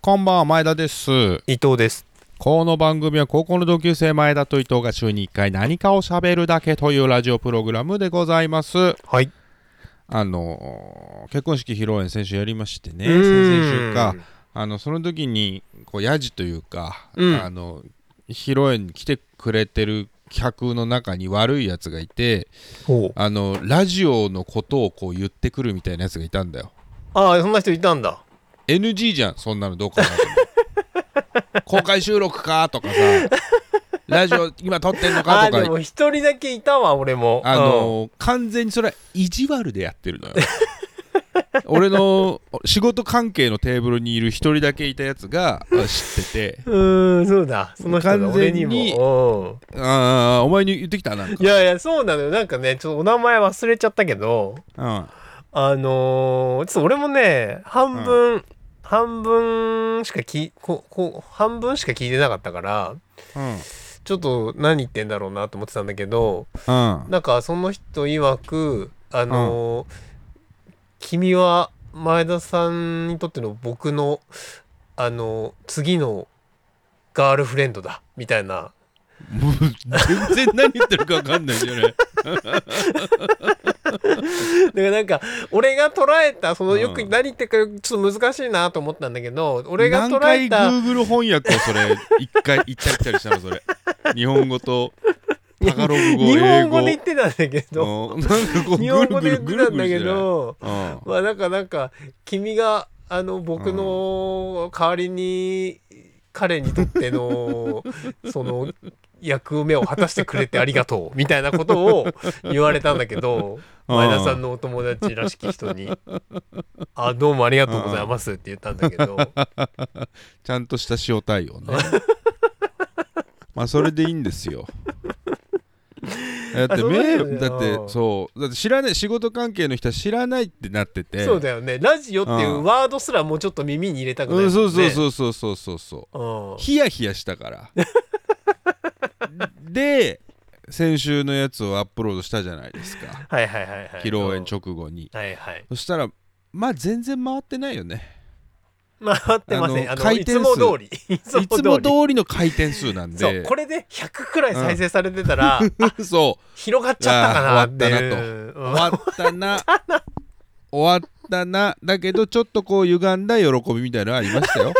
こんばんは前田です。伊藤です。この番組は高校の同級生前田と伊藤が週に1回何かを喋るだけというラジオプログラムでございます。はい。あのー結婚式披露宴先週やりましてね。先々週か。あのその時にこうヤジというか、うん。あの披露宴に来てくれてる客の中に悪いやつがいてあのラジオのことをこう言ってくるみたいなやつがいたんだよ。ああそんな人いたんだ NG じゃんそんなのどうかなと思う公開収録かとかさ。ラジオ今撮ってんのあかとか。あでも一人だけいたわ俺も。あのー完全にそれは意地悪でやってるのよ。俺の仕事関係のテーブルにいる一人だけいたやつがあ知ってて。うんうーんそうだ。その人だ完俺に全にも。ああお前に言ってきたなんか。うんいやいやそうなのよ。なんかねちょっとお名前忘れちゃったけど。うん。あのー、ちょっと俺もね半分、半分しかきここ半分しか聞いてなかったからうんちょっと何言ってんだろうなと思ってたんだけどうん。なんかその人曰くあのー君は前田さんにとっての僕のあのー次のガールフレンドだみたいな。もう全然何言ってるか分かんないじゃないだ からなんか俺が捉えたそのよくうん。何言ってるかちょっと難しいなと思ったんだけど俺が捉何回えた Google 翻訳をそれ 一回行ったり来たりしたのそれ。日本語とタガログ語日本語で言ってたんだけど 日本語で言ってたんだけどうん。まあなんかなんか君があの僕の代わりに彼にとってのその役目を果たしてくれてありがとう みたいなことを言われたんだけどうん。前田さんのお友達らしき人に「あどうもありがとうございます」って言ったんだけど。ちゃんとした塩対応ね。まあそれでいいんですよ。だってだってうん。そう。だって知らない仕事関係の人は知らないってなってて。そうだよね。ラジオっていうワードすらもうちょっと耳に入れたくないうんそうそううそうそうそうそうそう。うん。ヒヤヒヤしたから で先週のやつをアップロードしたじゃないですか。はいはいはいはい。披露宴直後に。はいはい。そしたらまあ全然回ってないよね。回ってません。ああの回転数。も通り。い いつも通りの回転数なんで。そうこれで100くらい再生されてたら、あそう。広がっちゃったかなっていう。終わったな。終わったな。だけどちょっとこう歪んだ喜びみたいなのありましたよ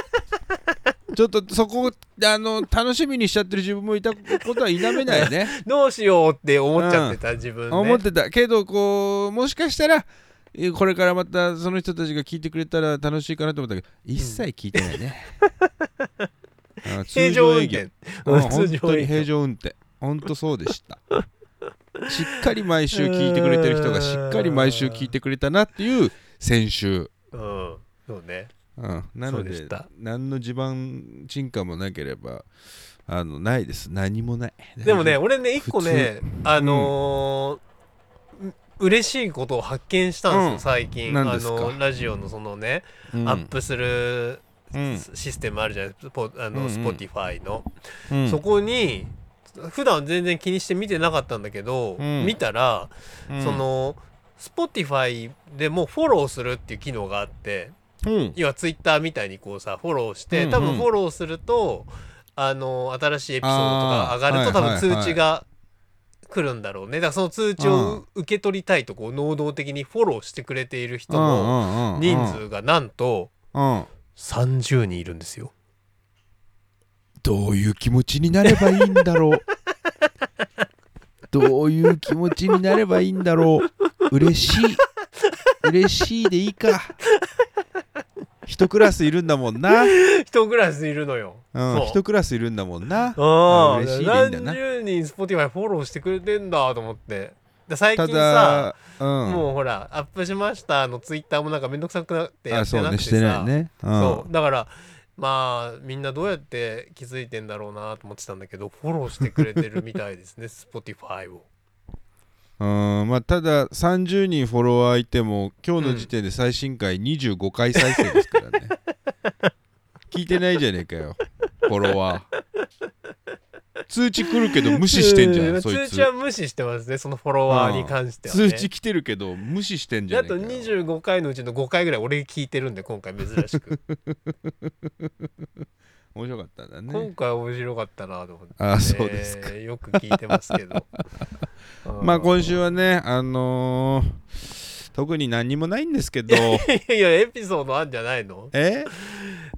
ちょっとそこあの楽しみにしちゃってる自分もいたことは否めないね。どうしようって思っちゃってた、自分ね。思ってた。けどこうもしかしたらえこれからまたその人たちが聞いてくれたら楽しいかなと思ったけど一切聞いてないね、あ平常運営業。転。うん通常営業。本当に 平常運転。本当そうでした。しっかり毎週聞いてくれてる人がしっかり毎週聞いてくれたなっていう先週、うん。そうねうん、なので何の地盤沈下もなければあのないです。何もない。でもね俺ね一個ねあのーう嬉しいことを発見したんですよ、うん。最近。あ何ですか？のラジオのそのね、夫うん。アップするうん。システムあるじゃないスポあの、うんうん。Spotify の、うん。そこに普段全然気にして見てなかったんだけど、うん。見たら、うん。その Spotify でもフォローするっていう機能があってうん。要は Twitter みたいにこうさフォローして、うんうん。多分フォローするとあの新しいエピソードとか上がると多分通知が来るんだろうね。だからその通知を受け取りたいとこう能動的にフォローしてくれている人の人数がなんとうん。うん30人いるんですよ。どういう気持ちになればいいんだろう。どういう気持ちになればいいんだろう。嬉しい。嬉しいでいいか一クラスいるんだもんな、うん、一クラスいるのよ。そう。一クラスいるんだもんな。ああ嬉しいでいいんだな何十人 Spotify フォローしてくれてんだと思って。で最た近さだ、うん、もうほらアップしましたのツイッターもなんかめんどくさくなってやあってそうねしてなくてさないね、うん、そう。だからまあみんなどうやって気づいてんだろうなと思ってたんだけどフォローしてくれてるみたいですね Spotify をうんまあただ30人フォロワーいても今日の時点で最新回25回再生ですからね、聞いてないじゃねえかよフォロワー。通知来るけど無視してんじゃうんそいつ。通知は無視してますねそのフォロワーに関しては、ね、通知来てるけど無視してんじゃあとねえかよ。25回のうちの5回ぐらい俺聞いてるんで今回珍しく、面白かったんだ今ね回面白かったなと思って、あそうですか。よく聞いてますけど。まあ今週はねあのー特に何にもないんですけど。いやいやエピソードあんじゃないの？え？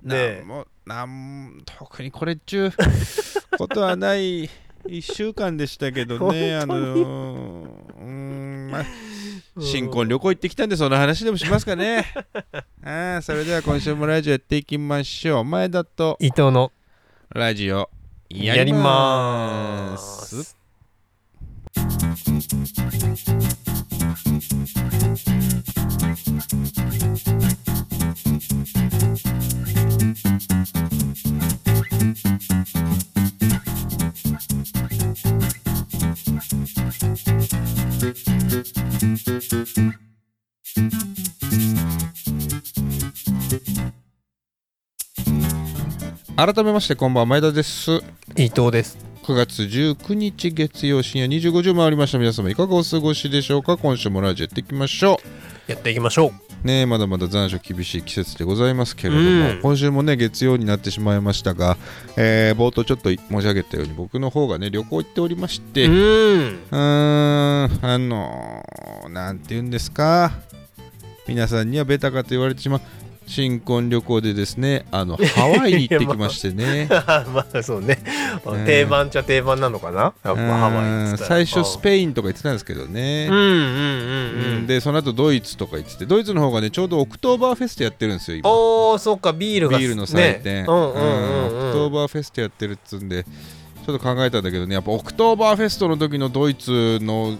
ねえ。なんもなん特にこれっちゅう ことはない1週間でしたけどね。あのーうーんまあ新婚旅行行ってきたんでその話でもしますかね。ああそれでは今週もラジオやっていきましょう。前田と伊藤のラジオやりやりまます改めましてこんばんは前田です。伊藤です。9月19日月曜深夜25時を回りました。皆様いかがお過ごしでしょうか？今週もラジオやっていきましょやっていきましょううねえまだまだ残暑厳しい季節でございますけれども、うん。今週もね月曜になってしまいましたが、えー冒頭ちょっと申し上げたように僕の方がね旅行行っておりまして、うん。あのーなんて言うんですか皆さんにはベタかと言われてしまう新婚旅行でですねあのハワイに行ってきましてね。まあ そうね、うん。定番っちゃ定番なのかな？やっぱハワイ最初スペインとか言ってたんですけどね。うんでその後ドイツとか言っててドイツの方がねちょうどオクトーバーフェストやってるんですよ今。おーそっかビールがビールの祭典、ね、うんうんうん。オクトーうんバーフェストやってるっつうんでちょっと考えたんだけどねやっぱオクトーバーフェストの時のドイツの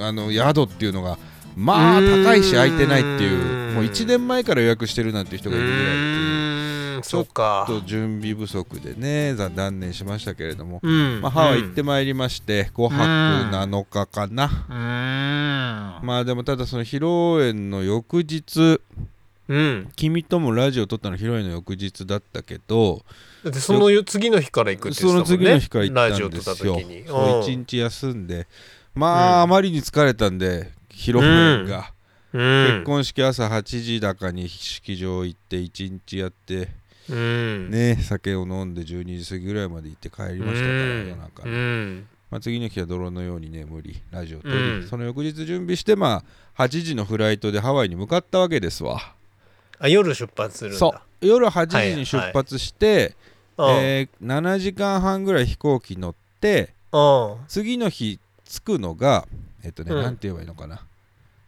あの宿っていうのがまあ高いし空いてないっていうもう1年前から予約してるなんて人がいるぐらいっていうちょっと準備不足でねざ断念しましたけれども、うんまあ、ハワイ行ってまいりまして5泊7日かな、うーん。まあでもただその披露宴の翌日うん。君ともラジオ撮ったの披露宴の翌日だったけどだってその次の日から行くってその言ってたもんね。次の日から行ったんですよ。一日休んで。まあ、うん。あまりに疲れたんで披露宴が、うん。結婚式朝8時だかに式場行って一日やってうん。ね酒を飲んで12時過ぎぐらいまで行って帰りましたからうん。夜中。うに、ん。まあ、次の日は泥のように眠りラジオ撮り、うん。その翌日準備してまあ8時のフライトでハワイに向かったわけですわ。あ夜出発するんだ。そう。夜8時に出発して、うん。えー7時間半ぐらい飛行機乗ってうん。次の日着くのがえっとね、うん。なんて言えばいいのかな。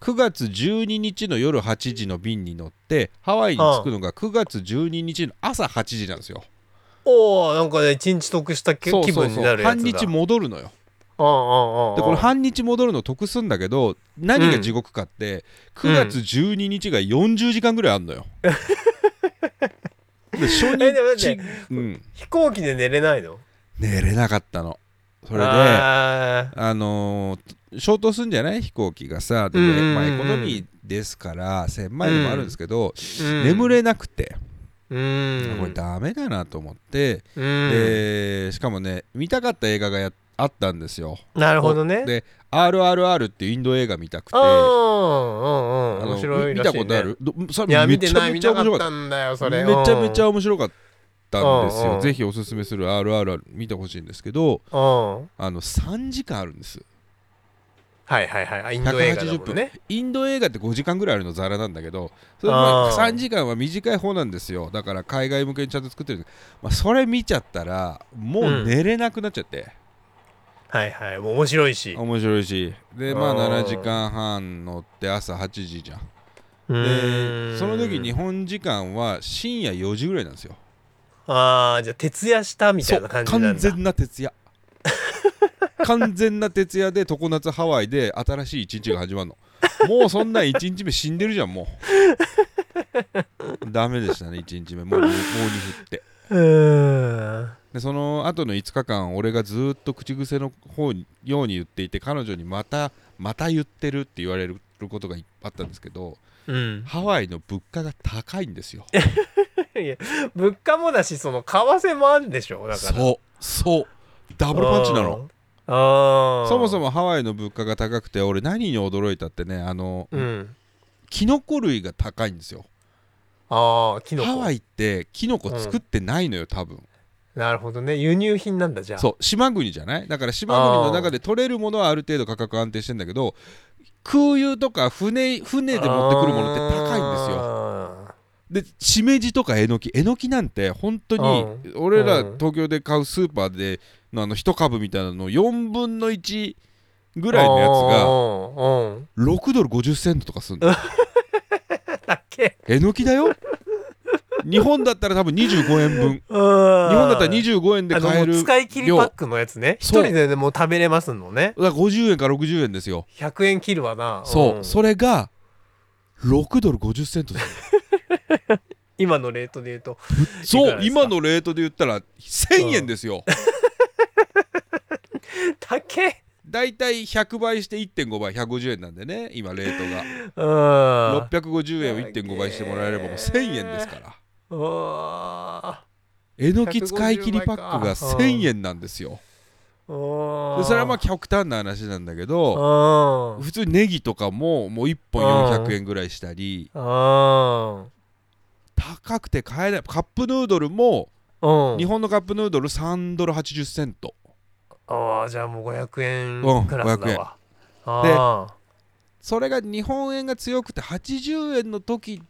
9月12日の夜8時の便に乗ってハワイに着くのが9月12日の朝8時なんですよ。おおなんかね一日得した気分になるやつだ。半日戻るのよ。うんうんうんでこの半日戻るの得すんだけど何が地獄かって、9月12日が40時間ぐらいあんのよ。で初えでも待って日、うん、飛行機で寝れないの？寝れなかったの。それでああのー衝突すんじゃない？飛行機がさで、まあ、エコノミーですから1000万円でもあるんですけど、眠れなくて、うん。これダメだなと思って、うん。でしかもね見たかった映画がやあったんですよ。なるほどね。で RRR っていうインド映画見たくて。うんうんうん。あの面白い見らしい、ね、見たことある？どそれめちゃめちゃ面白かった。んだよそれ。ためちゃめちゃゃ面白かったんですうん。うん。よぜひおすすめする RRR 見てほしいんですけどうん。はいあの3時間あるんですはいはいインド映画ね。インド映画って5時間ぐらいあるのザラなんだけどそれあー。3時間は短い方なんですよ。だから海外向けにちゃんと作ってる、まあ、それ見ちゃったらもう寝れなくなっちゃって、はいはい。もう面白いし。面白いし。でまああー。7時間半乗って朝8時じゃん。でその時日本時間は深夜4時ぐらいなんですよ。ああじゃあ徹夜したみたいな感じなんだ。完全な徹夜 完全な徹夜で常夏ハワイで新しい一日が始まるの。もうそんなん1日目死んでるじゃんもう。ダメでしたね1日目。もうもうに振って。でその後の5日間俺がずっと口癖の方にように言っていて彼女にまたまた言ってるって言われることがいっぱいあったんですけどうん。ハワイの物価が高いんですよ。いや物価もだしその為替もあるでしょだから。そうそう。ダブルパンチなのそもそもハワイの物価が高くて俺何に驚いたってねあの、うんキノコ類が高いんですよ。ああキノコ。ハワイってキノコ作ってないのよ多分。なるほどね。輸入品なんだじゃあ。そう島国じゃない？だから島国の中で取れるものはある程度価格安定してんだけど空輸とか船船で持ってくるものって高いんですよ。よでしめじとかえのき。えのきなんて本当に俺らうん。東京で買うスーパーでのあの1株みたいなの4分の1ぐらいのやつがつ6ドル50セントとかすん だっけ？えのきだよ？日本だったら多分25円分。日 日本だったら25円で買えるもう使い切りパックのやつね。一そう。人でもう食べれますのね。だから50円から60円ですよ。100円切るわな。そう、ん。それが6ドル50セントですよ。今のレートで言うと。そう。今のレートで言ったら1000円ですよ、だっけだいたい100倍して1.5倍150円なんでね今レートが。うん。650円を1.5倍してもらえればもう1000円ですから。えのき使い切りパックが150倍か。1000円なんですよ。ーでそれはまあ極端な話なんだけどうん。普通ネギとかももう1本400円ぐらいしたりうん。高くて買えないカップヌードルもうん。日本のカップヌードル3ドル80セントああじゃあもう500うん円クラスだわ。あそれが日本円が強くて80円の時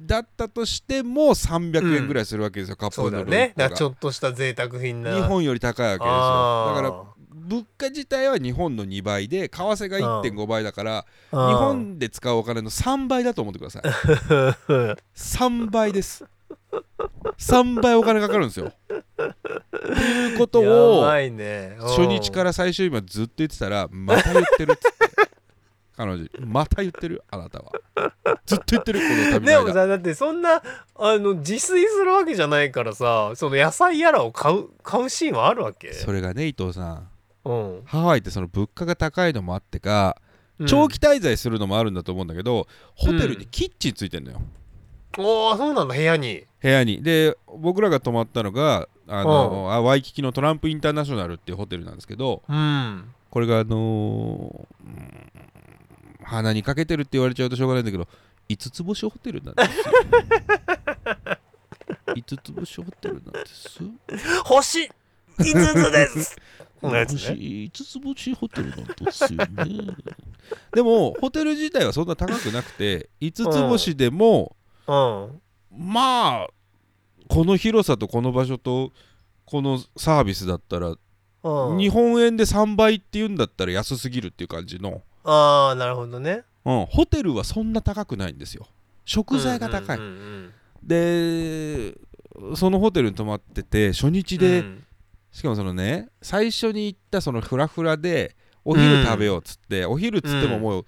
だったとしても300円ぐらいするわけですよ、カップヌードルね。だちがょっとした贅沢品な。日本より高いわけですよ。だから物価自体は日本の2倍で為替が1.5倍だから日うん。本で使うお金の3倍だと思ってください。3倍です3倍お金かかるんですよ。っていうことやを初日から最終日までずっと言ってたらまた言ってるっつって。彼女また言ってる？あなたは。ずっと言ってる？この旅でもさだってそんなあの自炊するわけじゃないからさその野菜やらを買う買うシーンはあるわけ。それがね伊藤さん。うん。ハワイってその物価が高いのもあってかうん。長期滞在するのもあるんだと思うんだけど、ホテルにキッチンついてんのよおおそうなんだ部屋に。部屋に。で僕らが泊まったのがあの、あワイキキのトランプインターナショナルっていうホテルなんですけどうん。これがあのーうん鼻にかけてるって言われちゃうとしょうがないんだけど5つ星ホテルなんですよ。5つ星ホテルなんです。星5つです。星ね。5つ星ホテルなんですよね。でもホテル自体はそんな高くなくて5つ星でもうん。まあこの広さとこの場所とこのサービスだったらうん。日本円で3倍っていうんだったら安すぎるっていう感じの、ああなるほどね。うん、ホテルはそんな高くないんですよ。食材が高い、うんうんうんでそのホテルに泊まってて初日うんで、うん。しかもそのね最初に行ったそのフラフラでお昼食べようっつって、お昼っつってももう、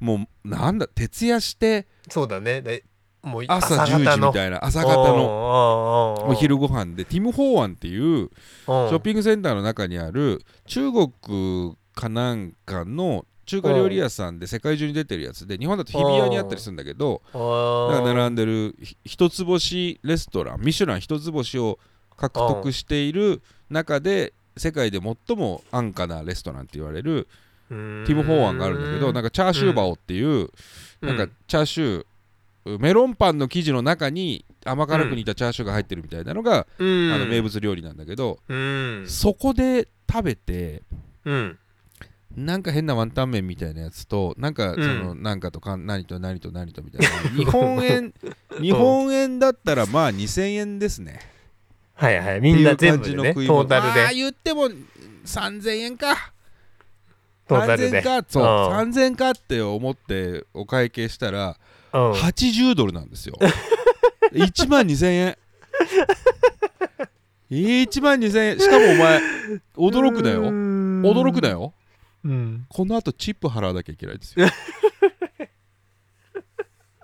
もうなんだ徹夜してそうだね。でもう朝10時みたいな朝方の。のお昼ご飯でティム・ホーアンっていうシショッピングセンターの中にある中国かなんかの中華料理屋さんで世界中に出てるやつで日本だと日比谷にあったりするんだけどだから並んでるひ一つ星レストランミシュラン一つ星を獲得している中で世界で最も安価なレストランって言われるティティム・ホーアンがあるんだけどなんかチャーシューバオっていうなんかチャーシューメロンパンの生地の中に甘辛く煮たチャーシューが入ってるみたいなのが、ああの名物料理なんだけど、うん。そこで食べてうん。なんか変なワンタン麺みたいなやつとなんかその、なんかとか何と何と何とみたいな。日本円日本円だったらまあ2000円ですね。はいはい。みんな全部でねトータルまあで言っても3000円か。トータル3000でか。そう、うん。3000円かって思ってお会計したらうん。80ドルなんですよ。1万2000円。1万2000円。しかもお前驚くなよ。驚くなよ。うん。この後チップ払わなきゃいけないですよ。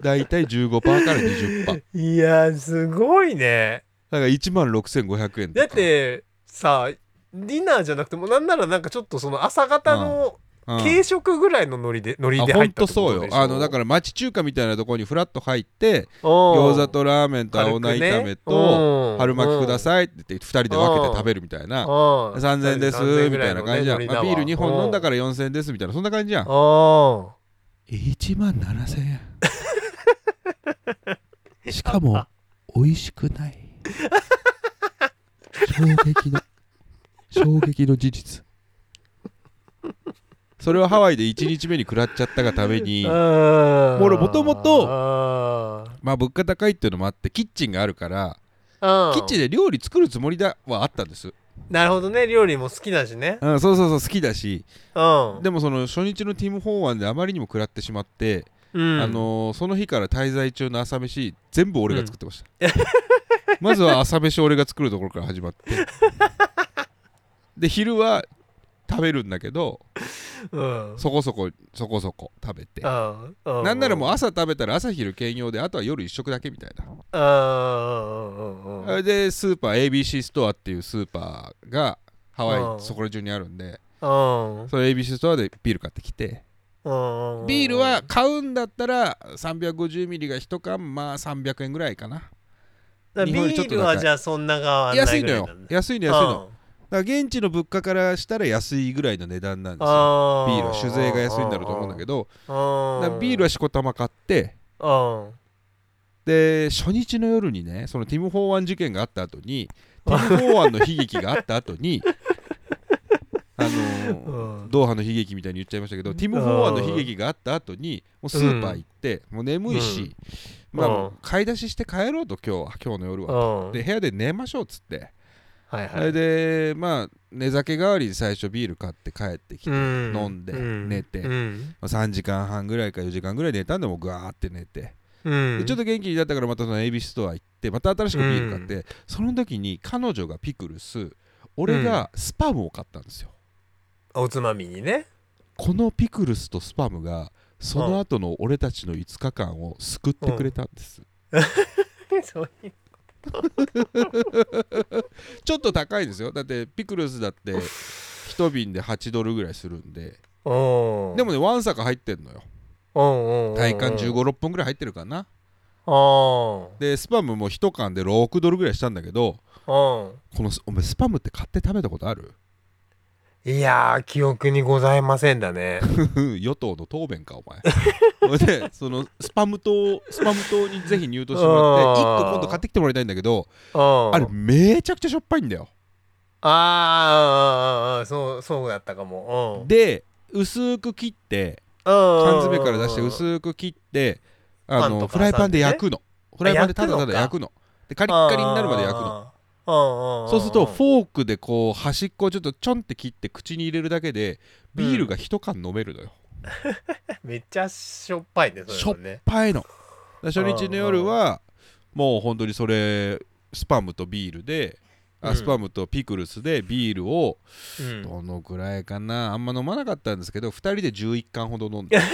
だいたい15%から20%だかいやーすごいね。ら1万6500円とか。だってさディナーじゃなくてもなんならなんかちょっとその朝方のうん。軽食ぐらいのノリでノリで入ったそうよ。あのだから町中華みたいなところにフラッと入って餃餃子とラーメンと青菜炒めと春巻きくださいって言って2人で分けて食べるみたいな。3000円ですみたいな感じじゃん、まあビール2本飲んだから4000円ですみたいなそんな感じじゃん。あー1万7000円。しかも美味しくない。衝撃の衝撃の事実それをハワイで1日目に食らっちゃったがためにも俺元々々まあ物価高いっていうのもあってキッチンがあるからキキッチンで料理作るつもりだはあったんです、なるほどね。料理も好きだしね。うん、そうそうそう好きだし。うん。でもその初日のティム・ホーワンであまりにも食らってしまって、うん。あのーその日から滞在中の朝飯全部俺が作ってました、まずは朝飯俺が作るところから始まって。で昼は食べるんだけどうん。そこそこそこそこ食べて。うん。うん。なんならもう朝食べたら朝昼兼用であとは夜一食だけみたいな。うん。うん。うん。うん。でスーパー ABC ストアっていうスーパーがハワうん。イそこら中にあるんでうん。その ABC ストアでビール買ってきて。うん。ビールは買うんだったら350ミリが1缶まあ300円ぐらいかな。だから日本よりちょっと高い。ビールはじゃあそんな変わんない安いのよ。安いの安いのだから現地の物価からしたら安いぐらいの値段なんですよ。あビールは酒税が安いんだろうと思うんだけど。ビールはしこたま買って。はで初日の夜にねそのティム・ホーワン事件があった後にティム・ホーワンの悲劇があった後に あのドーハの悲劇みたいに言っちゃいましたけどティム・ホーワンの悲劇があった後にもうスーパー行って、もう眠いし、まあ買い出しして帰ろうと今日は今日の夜は、うん。で部屋で寝ましょうっつって、はいはい。でまあ寝酒代わりに最初ビール買って帰ってきて、うん。飲んでうん。寝てうん。まあ3時間半ぐらいか4時間ぐらい寝たんでもうグワーって寝て、うん。でちょっと元気になったからまたその AB ストア行ってまた新しくビール買って、その時に彼女がピクルス俺がスパムを買ったんですよ、おつまみにね。このピクルスとスパムがその後の俺たちの5日間を救ってくれたんです、そういう ちょっと高いですよ。だってピクルスだって1瓶で8ドルぐらいするんで。うん。でもねワンサカ入ってんのよ。体感1 5 6本ぐらい入ってるかな。あでスパムも1缶で6ドルぐらいしたんだけど。このお前スパムって買って食べたことある？いやー記憶にございませんだね。与党の答弁かお前。それでそのスパム糖スパム糖にぜひ入党してもらってあー1個今度買ってきてもらいたいんだけどうん。あれめちゃくちゃしょっぱいんだよ。あーあそうそうだったかも。うん。で薄く切って缶缶詰から出して薄く切ってあのフライパンで焼くの。フライパンでただただ焼くの。でカリッカリになるまで焼くののそうするとフォークでこう端っこをちょっとちょんって切って口に入れるだけでビールが一缶飲めるのよ、めっちゃしょっぱいねそれはねパイの。だから初日の夜はもう本当にそれスパムとビールでスパムとピクルスでビールをうん。どのくらいかなあんま飲まなかったんですけど2人で11缶ほど飲んで。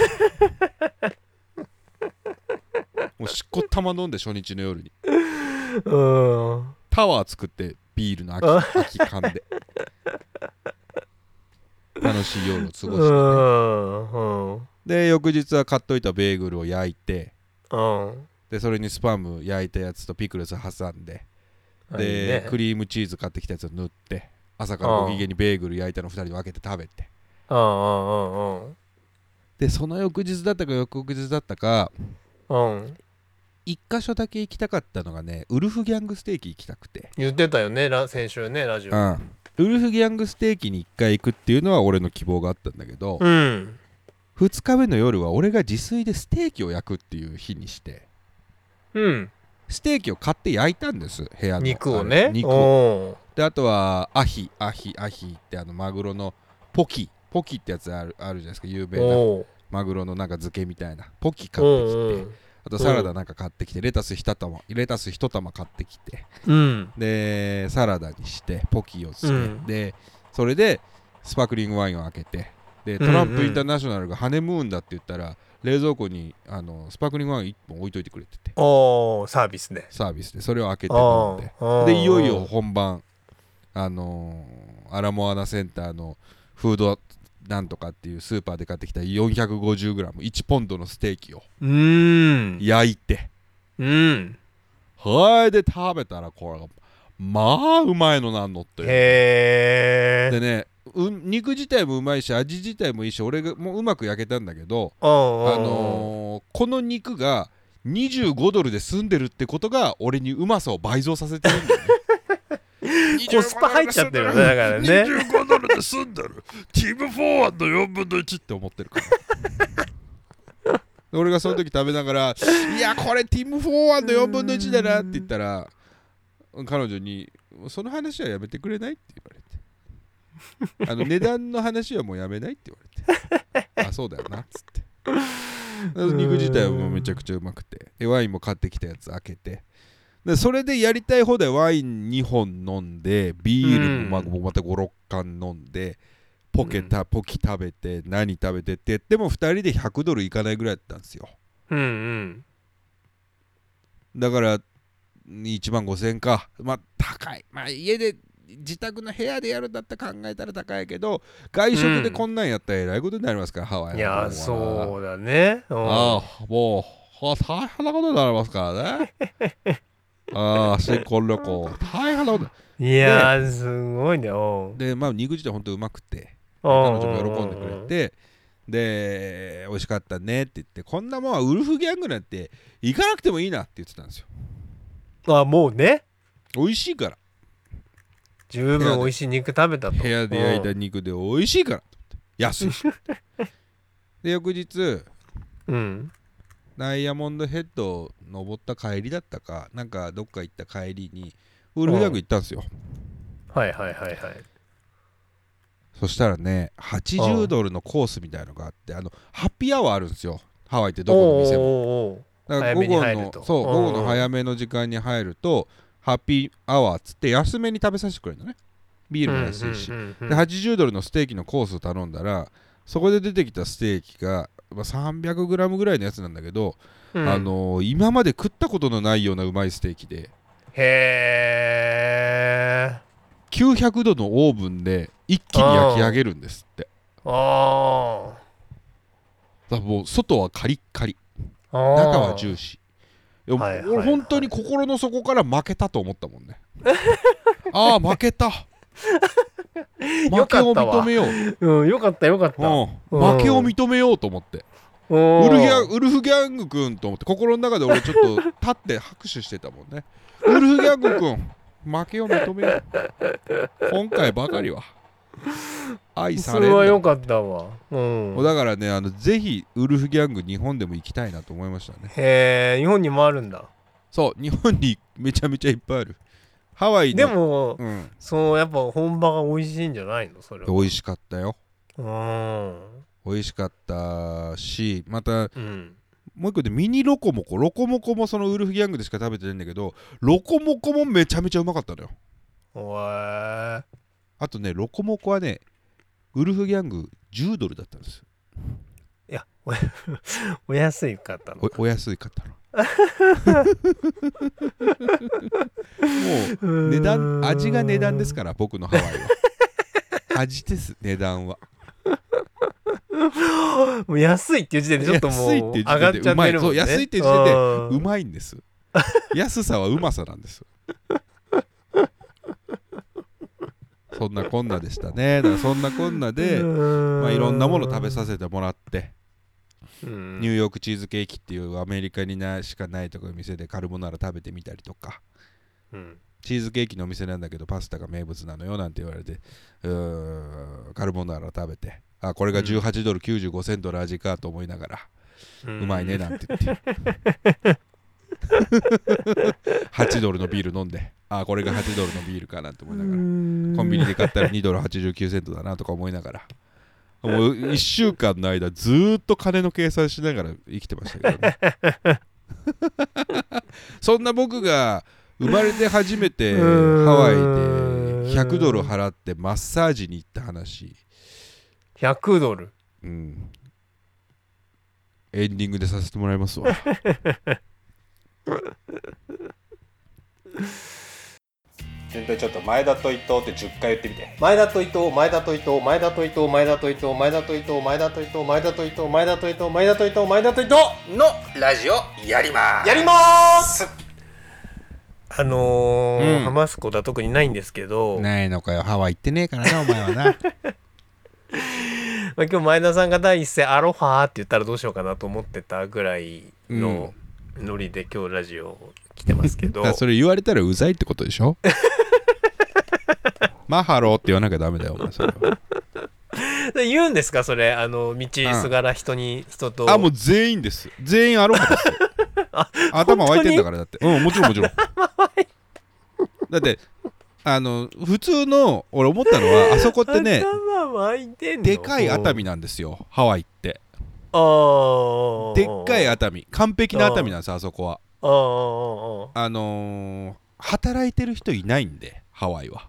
もうしっこたま飲んで初日の夜に。うんタワー作ってビールの空き缶で。楽しい夜を過ごして、ね、うんうん。で翌日は買っといたベーグルを焼いて。うん。でそれにスパム焼いたやつとピクルス挟んで。で、クリームチーズ買ってきたやつを塗って朝からご機嫌にベーグル焼いたの2人で分けて食べて。でその翌日だったか翌々日だったか一箇所だけ行きたかったのがねウルフギャングステーキ行きたくて、言ってたよねラ先週ねラジオ。うん、ウルフギャングステーキに1回行くっていうのは俺の希望があったんだけど、うん。2日目の夜は俺が自炊でステーキを焼くっていう日にして。うん。ステーキを買って焼いたんです部屋の肉をあねれ肉。をであとはアヒアヒアヒってあのマグロのポキ。ポキってやつあるあるじゃないですか有名な。おマグロのなんか漬けみたいな。ポキ買ってきてあとサラダなんか買ってきてレタス一玉レタス一玉買ってきて。うん。でサラダにしてポキをつけ、うん。でそれでスパークリングワインを開けて。でトランプインターナショナルがハネムーンだって言ったら冷蔵庫にあのスパークリングワイン1本置いといてくれてて。おーサービスでサービスで。それを開けて飲んで。でいよいよ本番あのーアラモアナセンターのフードなんとかっていうスーパーで買ってきた 450g1 ポンドのステーキをうーん。焼いて。うん。はい。で食べたらこれがまあうまいのなんのってへえでねう肉自体もうまいし味自体もいいし俺がもううまく焼けたんだけどああのーこの肉が25ドルで済んでるってことが俺にうまさを倍増させてるんだよね コスパ入っちゃってるよねだからね。25ドルで済んでるティム・フォーワード4分の1って思ってるから。で俺がその時食べながら「いやこれティム・フォーワード4分の1だな」って言ったら彼女に「その話はやめてくれない?」って言われて。あの値段の話はもうやめないって言われて。あそうだよなっつって。肉自体はもうめちゃくちゃうまくて。でワインも買ってきたやつ開けてでそれでやりたい放題ワイン2本飲んでビールもままた56缶飲んでポケタ、ポキ食べて何食べてって言っても2人で100ドルいかないぐらいだったんですよ。うんうん。だから1万5000円か。まあ高い。まあ家で自宅の部屋でやるんだったら考えたら高いけど外食でこんなんやったらえらいことになりますから、ハワイいやそうだね。うん。ああもうは大変なことになりますからね ああ新婚旅行。大変なこと。いやーすごいね。う。んでまあ肉自体ほんとうまくて彼彼女も喜んでくれてで美味しかったねって言ってこんなもんはウルフギャングなんて行かなくてもいいなって言ってたんですよ。あもうね。美味しいから。十分美味しい肉食べたと。部屋で焼いた肉で美味しいから安いし。で翌日うんダイヤモンドヘッドを登った帰りだったかなんかどっか行った帰りにウルフギャング行ったんですよ。はいはいはいはい。そしたらね80ドルのコースみたいのがあってあのハッピーアワーあるんですよ。ハワイってどこの店も。だから午後のそううん午後の早めの時間に入るとハッピーアワーっつって安めに食べさせてくれるのね。ビールも安いし、うんうんうんうんで80ドルのステーキのコースを頼んだらそこで出てきたステーキが、まあ、300g ぐらいのやつなんだけど、うん。あのー今まで食ったことのないようなうまいステーキで。へえ900度のオーブンで一気に焼き上げるんですって。あだからもう外はカリッカリ。ああ中はジューシー。はいはい俺本当に心の底から負けたと思ったもんね。ああ負けた 負けを認めよう、うんよかったよかった。うん、負けを認めようと思って。ウウルフギャンウルフギャング君と思って心の中で俺ちょっと立って拍手してたもんね。ウルフギャング君負けを認めよう。今回ばかりは。愛さそれんだれはよかったわ。うん。もうだからねあのぜひウルフギャング日本でも行きたいなと思いましたね。へえ日本にもあるんだ。そう日本にめちゃめちゃいっぱいあるハワイのでもうん、そのやっぱ本場が美味しいんじゃないの？それは。美味しかったよ。うん。美味しかったしまたうん。もう一個でミニロコモコ。ロコモコもそのウルフギャングでしか食べてないんだけどロコモコもめちゃめちゃうまかったのよ。あとねロコモコはねウルフギャング10ドルだったんです。いやおお安いかったの。おお安いかったのもう値段味が値段ですから僕のハワイは。味です値段は。もう安いっていう時点でちょっともう安いっていう時点で上がっちゃってるもんね。うまいそう安いっていう時点でうまいんです。安さはうまさなんです。そんなこんなでしたね。だからそんなこんなで、まあ、いろんなもの食べさせてもらって。うんニューヨークチーズケーキっていうアメリカになしかないところの店でカルボナーラ食べてみたりとか。うん。チーズケーキのお店なんだけどパスタが名物なのよなんて言われて。うーん。カルボナーラ食べて。あこれが18ドル95セントの味かと思いながら、うまいね なんて言って。8ドルのビール飲んで。あこれが8ドルのビールかなんて思いながら。コンビニで買ったら2ドル89セントだなとか思いながらもう1週間の間ずーっと金の計算しながら生きてましたけどね。そんな僕が生まれて初めてハワイで100ドル払ってマッサージに行った話、100ドル？うん、エンディングでさせてもらいますわ 全体ちょっと前田と伊藤って10回言ってみて。前田と伊藤前田と伊藤前田と伊藤前田と伊藤前田と伊藤前田と伊藤前田と伊藤前田と伊藤前田と伊藤前田と伊藤のラジオやります。やります。あのーうん。話すことは特にないんですけど、ないのかよ。ハワイ行ってねえからなお前はな。まあ、今日前田さんが第一声アロハって言ったらどうしようかなと思ってたぐらいのノリで今日ラジオ来てますけど、あそれ言われたらうざいってことでしょ？マハローって言わなきゃダメだよお前それは。で言うんですか？それあの道すがら人に人と。あもう全員です。全員アロハです。よ頭湧いてんだからだって。うんもちろんもちろん。だってあの普通の俺思ったのはあそこってねでかい熱海なんですよハワイって。でっかい熱海。完璧な熱海なんですあそこはあのー働いてる人いないんでハワイは。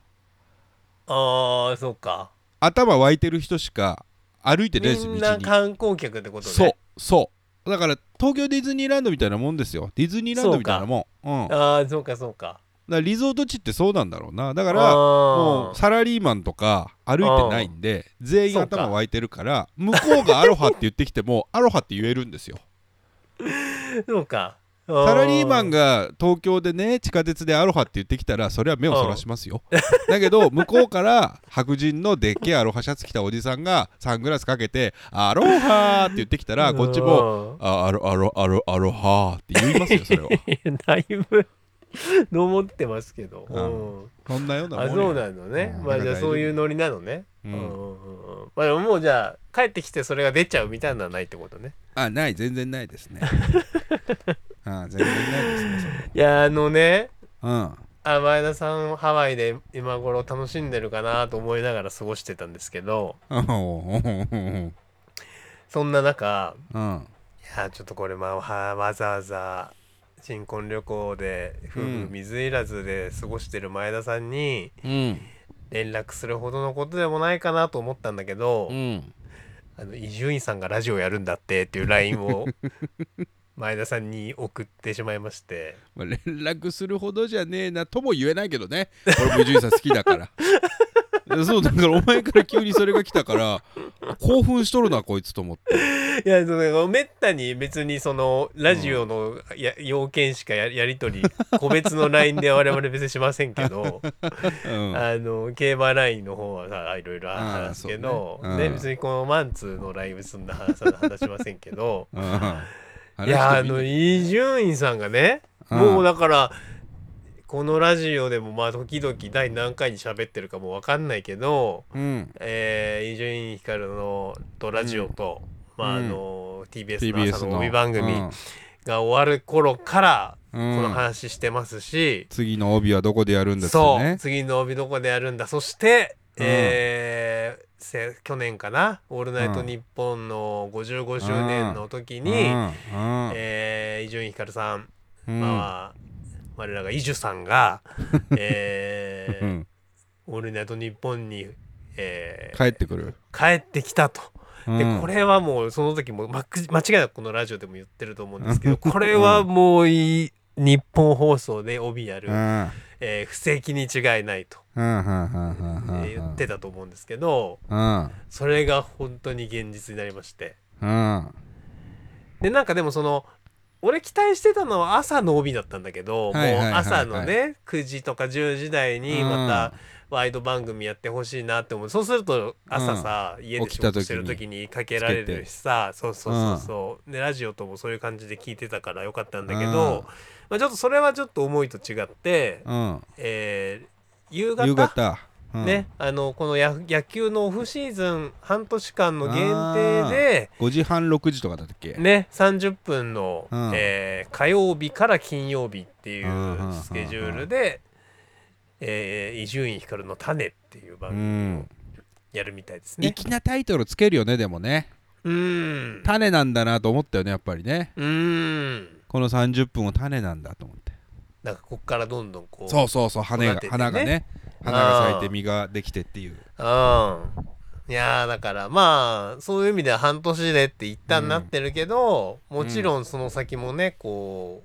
あーあーそうか。頭湧いてる人しか歩いてないですみんな観光客ってことね。そうそう。だから東京ディズニーランドみたいなもんですよ。ディズニーランドみたいなもん。うん、ああそうかそうか。らリゾート地ってそうなんだろうな。だかあらー。もうサラリーマンとか歩いてないんで全員頭湧いてるから向こうがアロハって言ってきてもアロハって言えるんですよ。そうかサラリーマンがが東京でね地下鉄でアロハって言ってきたらそれは目をそらしますよ。だけど向こうから白人のでっけえアロハシャツ着たおじさんがサングラスかけて「アロハ!」って言ってきたらこっちも「あアロアロアロアロハ!」って言いますよそれは。だいぶ思ってますけど、うんうん。そんなようなもんよあそうなのね、うん。まあじゃあそういうノリなのね、うんうん。まあでももうじゃあ帰ってきてそれが出ちゃうみたいなのはないってことね。あない。全然ないですね あ全然ないですねいやあのねうん。あ前田さんハワイで今頃楽しんでるかなと思いながら過ごしてたんですけどうん。そんな中うん。いやちょっとこれまあはわざわざ新婚旅行で夫婦水入らずで過ごしてる前田さんにうん。連絡するほどのことでもないかなと思ったんだけど、うん。あの伊集院さんがラジオやるんだってっていう LINE を 前田さんに送ってしまいまして。まあ、連絡するほどじゃねえなとも言えないけどね。俺も伊集院さん好きだから。そうだからお前から急にそれが来たから興奮しとるなこいつと思って。いやそのめったに別にそのラジオのや要件しかややり取り個別の LINE で我々別にしませんけど。うん。あの競馬 LINE の方はさいろいろ話すけど、ね。うん。ね別にこのマンツーのライブすんな話さ話しませんけど。うんいやあの伊集院さんがねうん。もうだからこのラジオでもまあ時々第何回に喋ってるかもわかんないけどうん。えー伊集院光のとラジオと、まああの TBS の朝の。の帯番組うん。が終わる頃からこうん。の話してますし、次の帯はどこでやるんですそう次の帯どこでやるんだ。そして、うん。えーせ去年かな「オールナイトニッポン」の55周年の時に、伊集院光さん、うん。まあ我らが伊集さんが、えーうんオールナイトニッポンに、えー帰ってくる。帰ってきたと。でうん。これはもうその時もま間違いなくこのラジオでも言ってると思うんですけど これはもういい日本放送で帯やる、うんえー布石に違いないと、言ってたと思うんですけどうん。それが本当に現実になりまして。うん。でなんかでもその俺期待してたのは朝の帯だったんだけど、もう朝のね9時とか10時台にまたワイド番組やってほしいなって思う。そうすると朝さ、家で仕事してる時にかけられるしさ。そうそうそうそう、でラジオともそういう感じで聞いてたからよかったんだけど、まあ、ちょっとそれはちょっと思いと違って、うん。えー夕方？夕方。うん。ね、あのこのや野球のオフシーズン半年間の限定で5時半6時とかだったっけ？ね30分の、うん。えー火曜日から金曜日っていうスケジュールでえー伊集院光の種っていう番う組をん。やるみたいですね。粋なタイトルつけるよねでもね。うん。種なんだなと思ったよねやっぱりね。うんこの30分を種なんだと思って。なんかこっからどんどんこうそうそうそう羽がね。花がね。花が咲いて実ができてっていう。うん。いやーだからまあそういう意味では半年でって一旦なってるけど、もちろんその先もねこ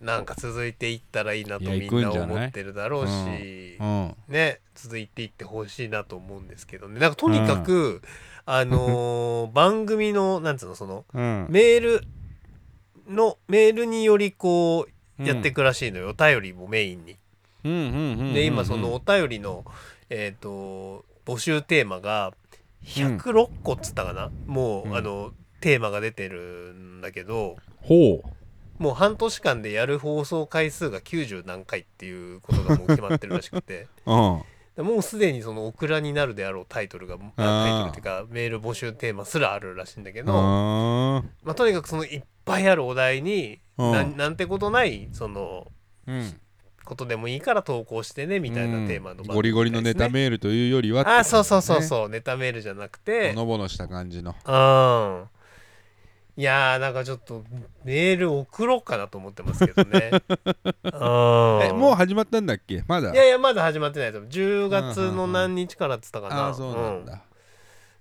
うなんか続いていったらいいなとみんな思ってるだろうしうん。ね続いていってほしいなと思うんですけどね。なんかとにかく、あのー 番組のなんつうのそのうん。メールのメールによりこううんやっていくらしいのよ、お便りもメインに。で今そのお便りのえっ、と募集テーマが106個っつったかな、もう、うんあのテーマが出てるんだけどほもう半年間でやる放送回数が90何回っていうことがもう決まってるらしくて。う うん。でもうすでにそのオクラになるであろうタイトルがあタイトルっていうかメール募集テーマすらあるらしいんだけど、あまあ、とにかくそのいっぱいあるお題に、うん。なんなんてことないそのーうん。ことでもいいから投稿してねみたいなテーマの番組ゴリゴリのネターメールというよりはあそうそうそううそう、ネタメールじゃなくて。ほのぼのした感じの。うん。いやーなんかちょっとメール送ろうかなと思ってますけどね。うん。えもう始まったんだっけ？まだ。いやいやまだ始まってないと思う10月の何日からっつったかな、ああそうなんだ、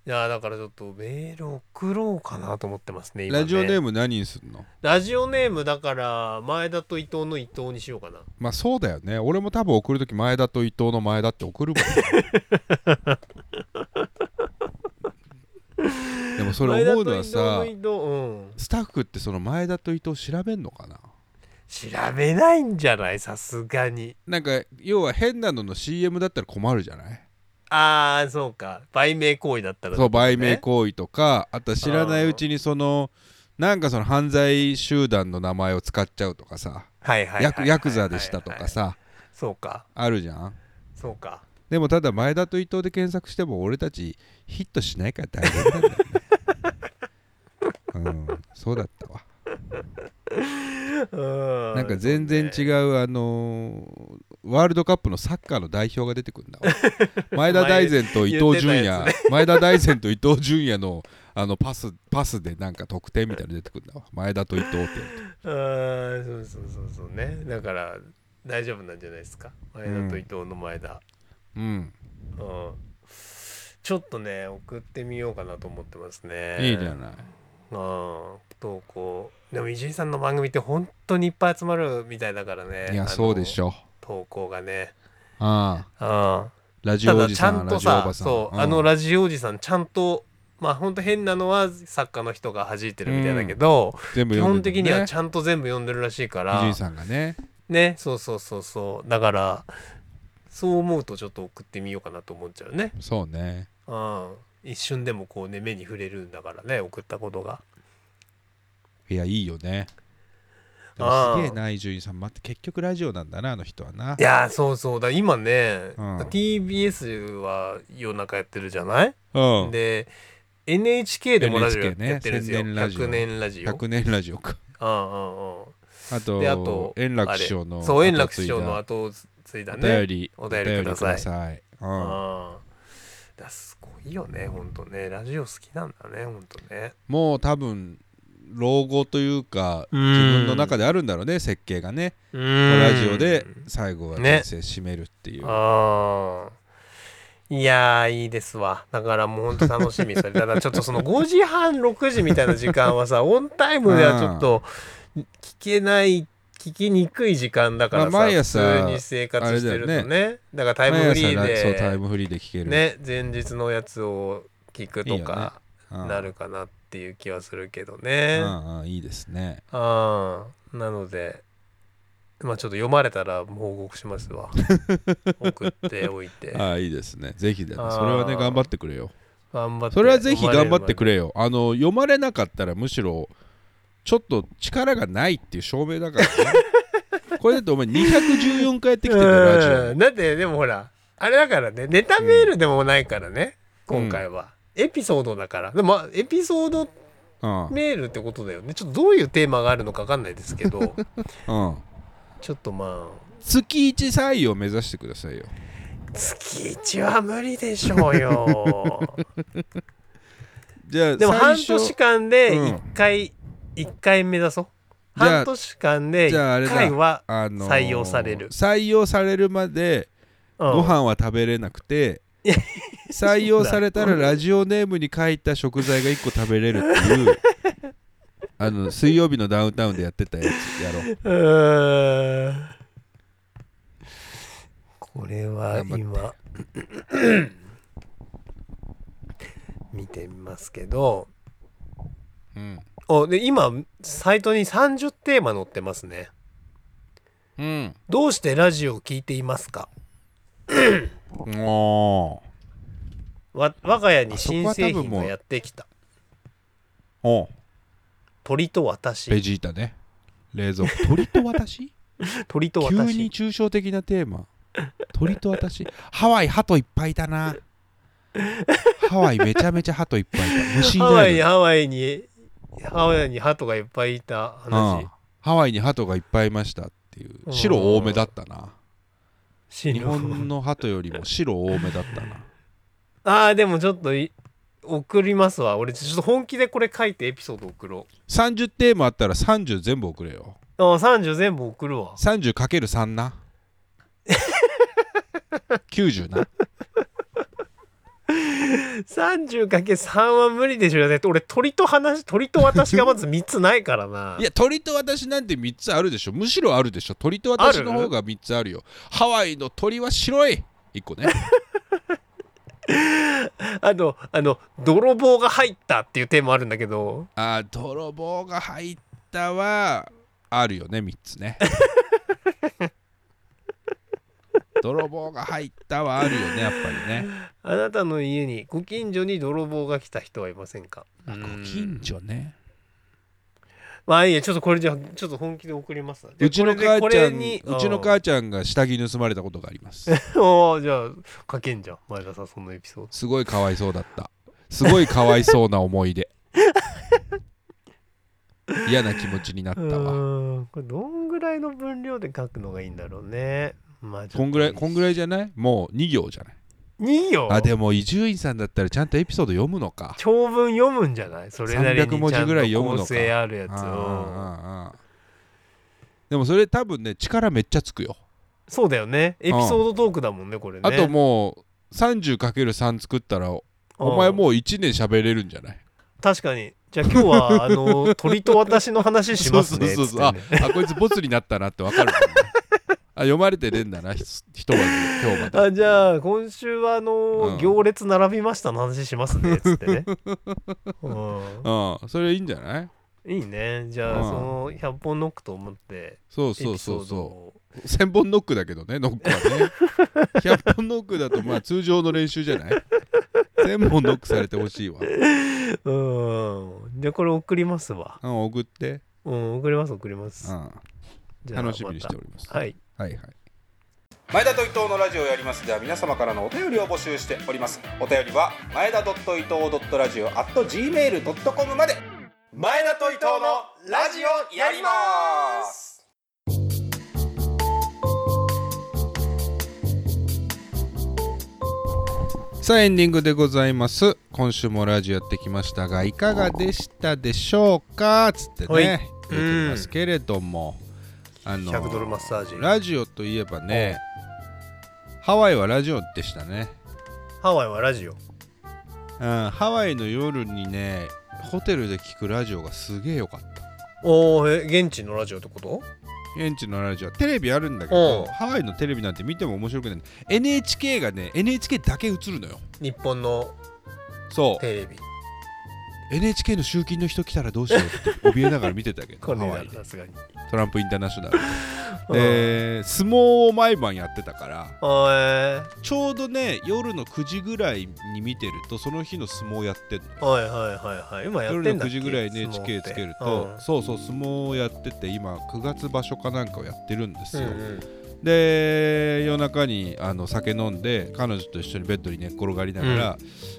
いやーだからちょっとメール送ろうかなと思ってますね今ね。ラジオネーム何にすんの？ラジオネームだから前田と伊藤の伊藤にしようかな。まあそうだよね。俺も多分送るとき前田と伊藤の前田って送るもん でもそれ思うのはさ前田と伊藤の伊藤うん。スタッフってその前田と伊藤調べんのかな？調べないんじゃない？さすがに。なんか要は変なのの CM だったら困るじゃない？ああそうか。売名行為だったらそう売名為行為とかあとは知らないうちにそのなんかその犯罪集団の名前を使っちゃうとかさ。ヤクザでしたとかさ。そうか。あるじゃん。そうか。でもただ前田と伊藤で検索しても俺たちヒットしないから大丈夫なんだよね。うんそうだったわ。うん。なんか全然違うあのーワールドカップのサッカーの代表が出てくるんだわ。前田大然と伊藤純也、言って前田大然と伊藤純也のあのパスパスでなんか得点みたいなの出てくるんだわ。前田と伊藤ってあーそうそうそうそうね。だから大丈夫なんじゃないですか？前田と伊藤の前田、うん。うん。ちょっとね送ってみようかなと思ってますね。いいじゃない。うん。投稿でも伊集院さんの番組って本当にいっぱい集まるみたいだからね。いやそうでしょ。ょ投稿がね。ああ。うん。ラジオおじただちゃさんんとさラジオおばさん。そう、ん。あのラジオおじさんちゃんとまあほんと変なのは作家の人が弾いてるみたいだけど、基本的にはちゃんと全部読んでるらしいから伊集院さんがね。ねそうそうそうそう。だからそう思うとちょっと送ってみようかなと思っちゃうね。そうね。うん。一瞬でもこうね目に触れるんだからね送ったことが。いやいいよねでもすげえな伊集院さん待って結局ラジオなんだなあの人はな。いやーそうそう。だ今ね、うん。TBS は夜中やってるじゃない、うん。で NHK でもラジオやってるんですよ、1000年ラジオ。100年ラジオ。100年ラジオか。うんうんうん。あとであと円楽師匠のそう円楽師匠の後を継いだおね便り。お便りください。い。うん。すごいよねほんとね。ラジオ好きなんだねほんとね。もう多分老後というか自自分の中であるんだろうね設計がね。うん。ラジオで最後はね人生締めるっていう、ああいやーいいですわ。だからもうほんと楽しみ。それただちょっとその5時半6時みたいな時間はさ オンタイムではちょっと聞けない聞きにくい時間だからさ、まあ毎朝普通に生活してるとあれね。だからタイムフリー毎朝そうタイでムフリーで聞ける、ね前日のやつを聞くとかうん。なるかなっていう気はするけどうね、んうんいいですね。ああなのでまあちょっと読まれたら報告しますわ。送っておいて。ああいいですね。ぜひだねそれはね頑張ってくれよ。頑張ってそれはぜひ頑張ってくれれよあの読まれなかったらむしろちょっと力がないっていう証明だからね。これだってお前214回やってきてるよラジオ。うんだってでもほらあれだからねネタメールでもないからね、今回は、エピソードだから。でもまあエピソードうん。メールってことだよね。ちょっとどういうテーマがあるのか分かんないですけど。うん。ちょっとまあ。月1採用目指してくださいよ。月1は無理でしょうよ。じゃあでも半最初年間でうん。1回、一回目指そうじゃあ半年間で1じゃああれだ。回は、あのー採用される。採用されるまでうん。ご飯は食べれなくて、採用されたらラジオネームに書いた食材が1個食べれるっていう あの水曜日のダウンタウンでやってたやつやろう。これは今 見てみますけど。うん。おで今サイトに30テーマ載ってますね。うん。どうしてラジオを聞いていますか？おわ我が家に新製品がやってきた。お。鳥と私。ベジータね。冷蔵庫。鳥と私？鳥と急に私抽象的なテーマ。鳥と私？ハワイ鳩いっぱいいたな。ハワイめちゃめちゃ鳩いっぱいいた。虫いハワないのイにハワイにハワイに鳩がいっぱいいた話。うん。ハワイに鳩がいっぱいいましたっていう。うん白多めだったな日日本の鳩よりも白多めだったな。あーでもちょっとい送りますわ。俺ちょっと本気でこれ書いてエピソード送ろ30テーマあったら30全部送れよ。うあー30全部送るわ。30×3 な。90な 30×3 は無理でしょ。だって俺鳥と話鳥と私がまず3つないからな。いや鳥と私なんて3つあるでしょ。むしろあるでしょ。鳥と私の方が3つあるよ。ハワイの鳥は白い。1個ね。あ とあの泥棒が入ったっていうテーマあるんだけど。あー泥棒が入ったはあるよね3つね 泥棒が入ったはあるよねやっぱりね。あなたの家にご近所に泥棒が来た人はいませんか？あご近所ね。まあいいやちょっとこれじゃちょっと本気で送ります。うちの母ちゃんうちの母ちゃんが下着盗まれたことがあります。おーじゃあ書けんじゃん。前田さんそのエピソーすごいかわいそうだった。すごいかわいそうな思い出。嫌な気持ちになったわ。これどんぐらいの分量で書くのがいいんだろうねまあこんぐらいこんぐらいじゃない？もう2行じゃない？いいよあでも伊集院さんだったらちゃんとエピソード読むのか。長文読むんじゃない？それなりに300文字ぐらい読むのか。あるやつを。でもそれ多分ね力めっちゃつくよ、そうだよね。エピソードトークだもんねこれね。あともう 30×3 作ったらお前もう1年喋れるんじゃない？確かに。じゃあ今日はあの鳥と私の話しますね。そうそうそうああこいつボツになったなって分かるねあ読まれてねえんだなひひとまず今日まで。あじゃあ今週はあの、うん。行列並びましたの話しますねつってね、うん、うん。それいいんじゃない？いいね。じゃあ、うん。その100本ノックと思ってそうそうそうそを。う1000本ノックだけどねノックはね。100本ノックだとまあ通常の練習じゃない？1000本ノックされてほしいわ。うん。じゃあこれ送りますわ。うん送って、うん送ります送ります、うん、じゃあ楽しみにしておまります。た。はいはいはい。前田と伊藤のラジオをやります。では皆様からのお便りを募集しております。お便りは前田伊藤ラジオ at gmail.com まで。前田と伊藤のラジオやります。さあエンディングでございます。今週もラジオやってきましたがいかがでしたでしょうか？つってはい。ね言ってますけれどもあの100ドルマッサージ。ラジオといえばねハワイはラジオでしたね、ハワイはラジオ。うん、ハワイの夜にねホテルで聞くラジオがすげえよかった。おおえ現地のラジオってこと？現地のラジオ。テレビあるんだけうん。どハワイのテレビなんて見ても面白くない。NHK がね NHK だけ映るのよ。日本のそう。テレビ NHK の集金の人来たらどうしようって怯えながら見てたけど ハワイ。でトランプインターナショナル。で相撲を毎晩やってたからちょうどね夜の9時ぐらいに見てるとその日の相撲やってんのはいはいはいはい。今やって夜の9んだっけ？時ぐらい NHK つけると、うん。そうそう相撲をやってて今9月場所かなんかをやってるんですよ、うんうんで夜中にあの酒飲んで彼女と一緒にベッドに寝っ転がりながら、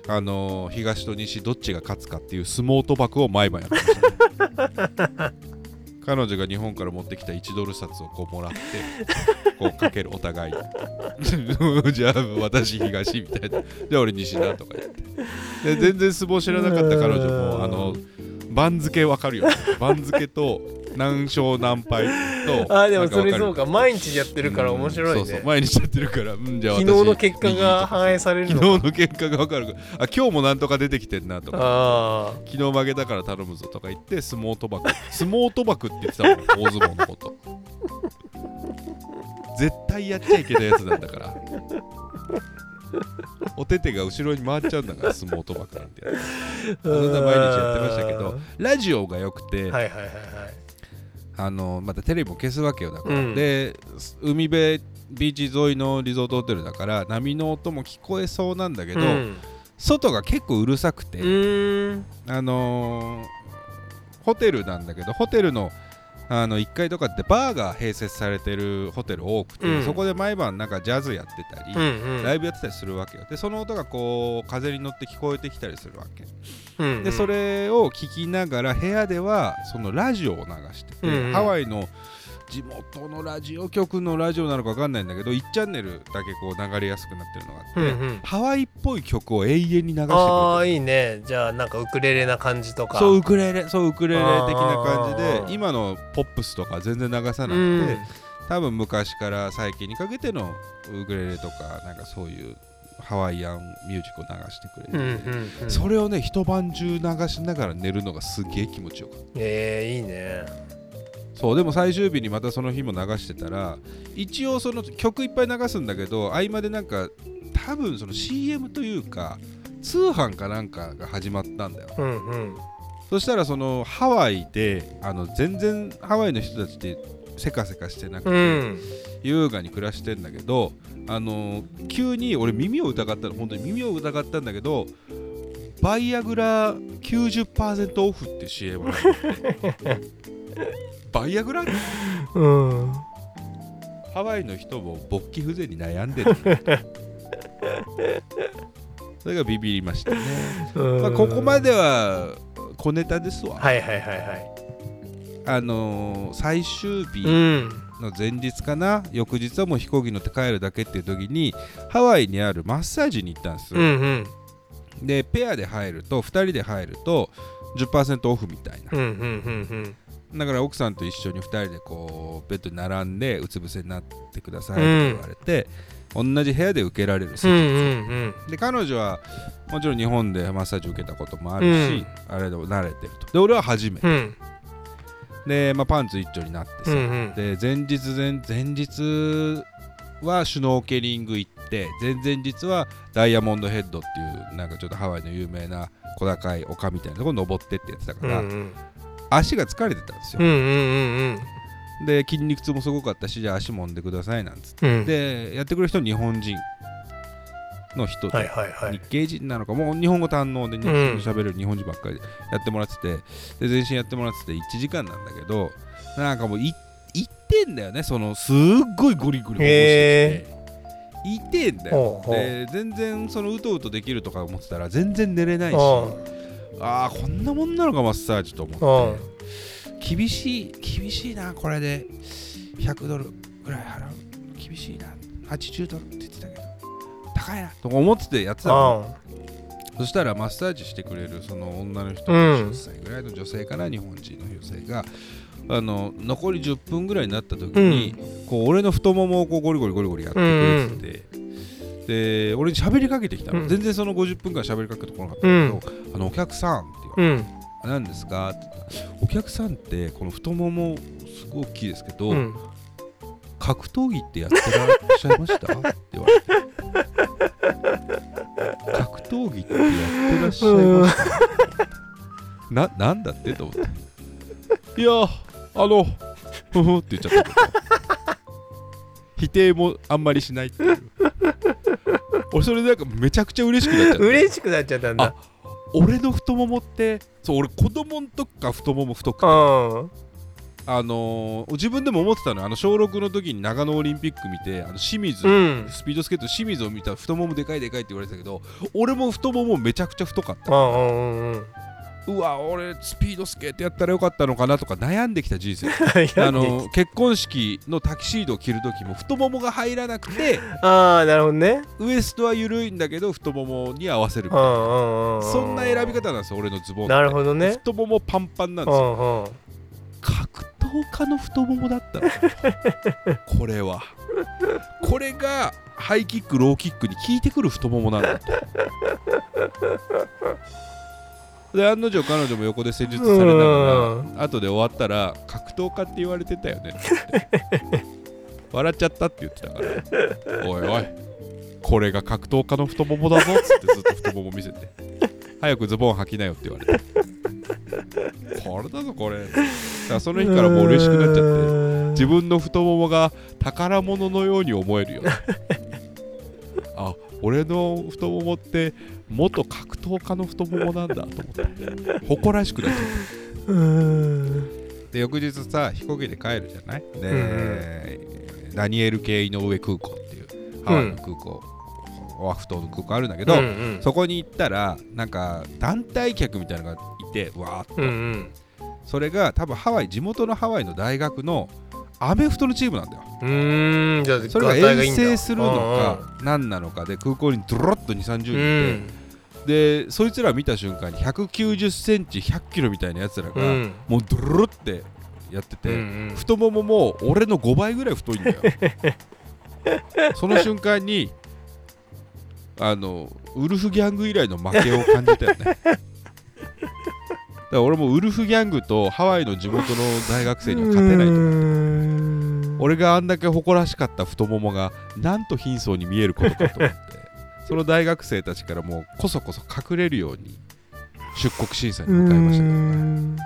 あの東と西どっちが勝つかっていう相撲賭博を毎晩やってました、ね、彼女が日本から持ってきた1ドル札をこうもらってこうかけるお互いに。じゃあ私東みたいな。じゃあ俺西だとか言って。で全然相撲知らなかった彼女もあの番付わかるよね。番付と何勝何敗とと あーでもそれそうか。毎日やってるから面白いね、うん。そうそう毎日やってるから。うんじゃあ昨日の結果右が反映される昨の日の結果が分かる。あ今日もなんとか出てきてんなとか。あ昨日負けたから頼むぞとか言って相撲賭博。相撲賭博って言ってたもん大相撲のこと。絶対やっちゃいけないやつなんだからお手手が後ろに回っちゃうんだから相撲賭博なんて。や つあな毎日やってましたけどラジオが良くて、はいはいはいはい。あのまたテレビも消すわけよだから、うん。で海辺ビーチ沿いのリゾートホテルだから波の音も聞こえそうなんだけど、うん。外が結構うるさくて、あのーホテルなんだけどホテルのあの1階とかってバーが併設されてるホテル多くて、うん。そこで毎晩なんかジャズやってたり、うんうん。ライブやってたりするわけよ。でその音がこう風に乗って聞こえてきたりするわけ。うんうん。でそれを聞きながら部屋ではそのラジオを流してて、うんうん。ハワイの地元のラジオ局のラジオなのか分かんないんだけど1チャンネルだけこう流れやすくなってるのがあって、うんうん。ハワイっぽい曲を永遠に流してくれてる。ああいいね。じゃあなんかウクレレな感じとか。そうウクレレそうウクレレ的な感じで今のポップスとか全然流さなくて、うん。多分昔から最近にかけてのウクレレとかなんかそういうハワイアンミュージックを流してくれて、うんうんうん。それをね一晩中流しながら寝るのがすげえ気持ちよかった。えー、いいねそうでも最終日にまたその日も流してたら一応その曲いっぱい流すんだけど合間でなんか多分その CM というか通販かなんかが始まったんだよ。うんうん。そしたらそのハワイであの全然ハワイの人たちってせかせかしてなくて、うん。優雅に暮らしてんだけどあの急に俺耳を疑ったの。本当に耳を疑ったんだけどバイアグラ90%オフって CM が バイアグラうん。ハワイの人も勃起不全に悩んでる。それがビビりましたね、まあ、ここまでは小ネタですわ、はいはいはいはい。あのー最終日うん。の前日かな？翌日はもう飛行機乗って帰るだけっていう時にハワイにあるマッサージに行ったんですうよ、んうん。でペアで入ると2人で入ると10%オフみたいな。うんうんうんだから奥さんと一緒に2人でこうベッドに並んでうつ伏せになってくださいって言われて、同じ部屋で受けられるうんうんうん。で彼女はもちろん日本でマッサージ受けたこともあるし、あれでも慣れてると。で俺は初めて、うん。で、まあ、パンツ一丁になってさ、うんうん。で前日前前日はシュノーケリング行って前々日はダイヤモンドヘッドっていうなんかちょっとハワイの有名な小高い丘みたいなところ登ってってやってたから、うんうん足が疲れてたんですよ、うんうんで筋肉痛もすごかったしじゃあ足揉んでくださいなんつって、うん。でやってくれる人は日本人の人で、はいはいはい。日系人なのかもう日本語堪能で日うん。本語喋れる日本人ばっかりでやってもらってて。で全身やってもらってて1時間なんだけどなんかもうい行ってんだよねそのすっごいゴリゴリ起こしていてんだよ。で全然そのうとうとできるとか思ってたら全然寝れないし。うんああこんなもんなのかマッサージと思うん。って厳しい厳しいなこれで。100ドルぐらい払う。厳しいな。80ドルって言ってたけど。高いな。とか思っててやってたのそしたらマッサージしてくれるその女の人、うん。10歳ぐらいの女性かな日本人の女性があの残り10分ぐらいになった時に、こう俺の太ももをこうゴリゴリゴリゴリやってくれてて、で俺に喋りかけてきたの、うん。全然その50分間喋りかけてこなかったけど、あのお客さんって言われてうん。何ですか?」って言ったらお客さんってこの太ももすごい大きいですけど、うん。格闘技ってやってらっしゃいました？って言われて。格闘技ってやってらっしゃいました？ななんだって？と思って。いやあのふふって言っちゃった。けど否定もあんまりしないっていう俺それでなんかめちゃくちゃ嬉しくなっちゃって嬉しくなっちゃったんだ。俺の太ももってそう俺子供の時から太もも太くてうん。あのー自分でも思ってたのよ。あの小6の時に長野オリンピック見てあの清水、うん。スピードスケート清水を見たら太ももでかいでかいって言われてたけど俺も太ももめちゃくちゃ太かった。うんうんうんうわ俺スピードスケートやったらよかったのかなとか悩んできた人生。うんあの結婚式のタキシードを着る時も太ももが入らなくてああなるほどね。ウエストは緩いんだけど太ももに合わせるみたいな。そんな選び方なんですよ俺のズボンなるほどね。太ももパンパンなんうですよ。格闘かの太ももだったの。これは。これがハイキックローキックに効いてくる太ももなんだと で案の定彼女も横で施術されながら後で終わったら格闘家って言われてたよね。っ て笑っちゃったって言ってたから。おいおいこれが格闘家の太ももだぞっつってずっと太もも見せて。早くズボン履きなよって言われて。これだぞこれ。だからその日からもう嬉しくなっちゃって自分の太ももが宝物のように思えるよ。あ俺の太ももって元格闘家の太ももなんだと思って。誇らしくなっちゃったで翌日さ飛行機で帰るじゃない？で、ダニエル系井上空港っていうハワイの空港、オアフ島の空港あるんだけど、うんうん。そこに行ったらなんか団体客みたいなのがいてわーっと、うんうん。それが多分ハワイ地元のハワイの大学のアメフトのチームなんだよ。うーん。じゃあそれが遠征するのか何なのかで空港にドロッと2 3 0人うん。いて、でそいつら見た瞬間に1 9 0ンチ1 0 0キロみたいなやつらが、うん。もうドロロってやってて、うんうん。太ももも俺の5倍ぐらい太いんだよ。その瞬間にあのウルフギャング以来の負けを感じたよね。だから俺もウルフギャングとハワイの地元の大学生には勝てないと思う。俺があんだけ誇らしかった太ももがなんと貧相に見えることかと思ってその大学生たちからもうこそこそ隠れるように出国審査に向かいましたけどね。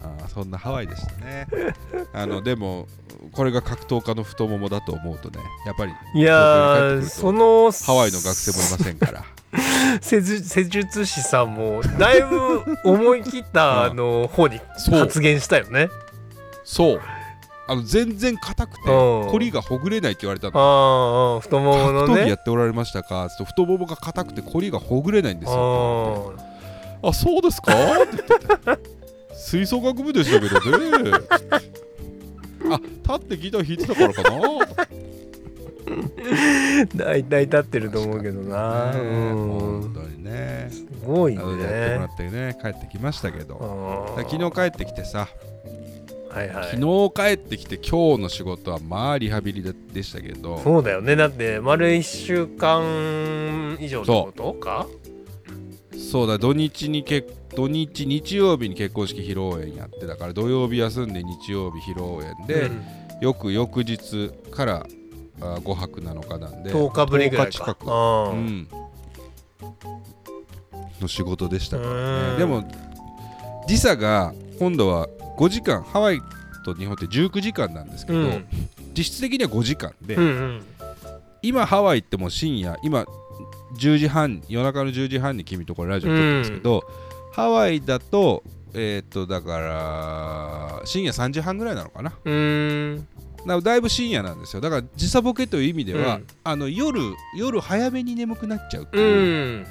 あーそんなハワイでしたね。あのでもこれが格闘家の太ももだと思うとねやっぱりいやーそのハワイの学生もいませんから。施術施術師さんもだいぶ思い切った あの方に発言したよね。そうあの全然硬くてうん。コリがほぐれないって言われたあの太ももの格闘技やねっておられましたか？つって太ももが硬くてコリがほぐれないんですあよー。あそうですか？って言ってて。吹奏楽部でしたけどね。あ立ってギター弾いてたからかな。大体立ってると思うけどな、ね。うん。本当にね。すごいなのでやってもらねってね帰ってきましたけど。昨日帰ってきてさはいはい。昨日帰ってきて今日の仕事はまあリハビリででしたけど。そうだよね。だって丸1週間以上ってことか？そう。だ土日にけ土日日曜日に結婚式披露宴やってだから土曜日休んで日曜日披露宴で、うん。よく翌日からあ5泊7日なんで10日ぶりぐらい10日近く。うん、の仕事でしたからうん。ねでも時差が今度は5時間ハワイと日本って19時間なんですけど、うん。実質的には5時間で、うんうん。今ハワイってもう深夜今10時半夜中の10時半に君とこれラジオ撮ってるんですけど、ハワイだとえっ、とだから深夜3時半ぐらいなのかな。うーん。だだいぶ深夜なんですよ。だから時差ボケという意味では、うん。あの夜夜早めに眠くなっちゃうってういう、ん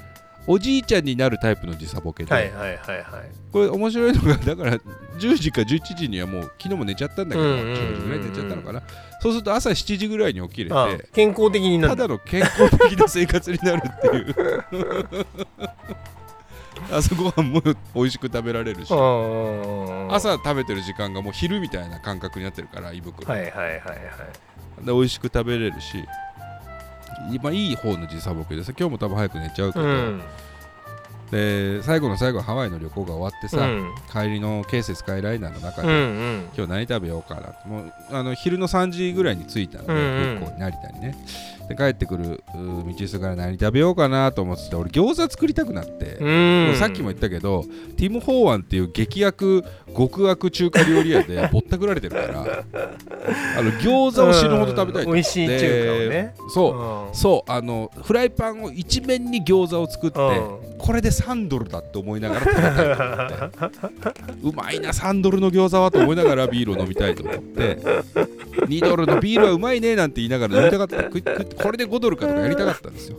おじいちゃんになるタイプの時差ボケで、はいはいはいはい。これ面白いのがだから10時か11時にはもう昨日も寝ちゃったんだけど、うんうんうんうん。10時ぐらいに寝ちゃったのかな。そうすると朝7時ぐらいに起きれてあ健康的になる。ただの健康的な生活になるっていう。朝ごはんも美味しく食べられるし朝食べてる時間がもう昼みたいな感覚になってるから胃袋、はいはいはいはい。で美味しく食べれるし今いい方の時差ボケでさ今日も多分早く寝ちゃうけど、うん。で最後の最後ハワイの旅行が終わってさ、うん。帰りの京成スカイライナーの中で、うんうん。今日何食べようかなもうあの昼の3時ぐらいに着いたので、うんうん。空港に成田にねで帰ってくる道すがら何食べようかなと思ってて俺餃子作りたくなって、うん。さっきも言ったけどティム・ホーワンっていう激悪極悪中華料理屋で ぼったくられてるからあの餃子を死ぬほど食べたいとうん。美味しい中華をね。そう。うん。そうあのフライパンを一面に餃子を作って、うこれで3ドルだって思いながら食べたいと思ってうまいな3ドルの餃子はと思いながらビールを飲みたいと思って2ドルのビールはうまいねなんて言いながら飲みたかった。食い食いこれで5ドルかとかやりたかったんですよ。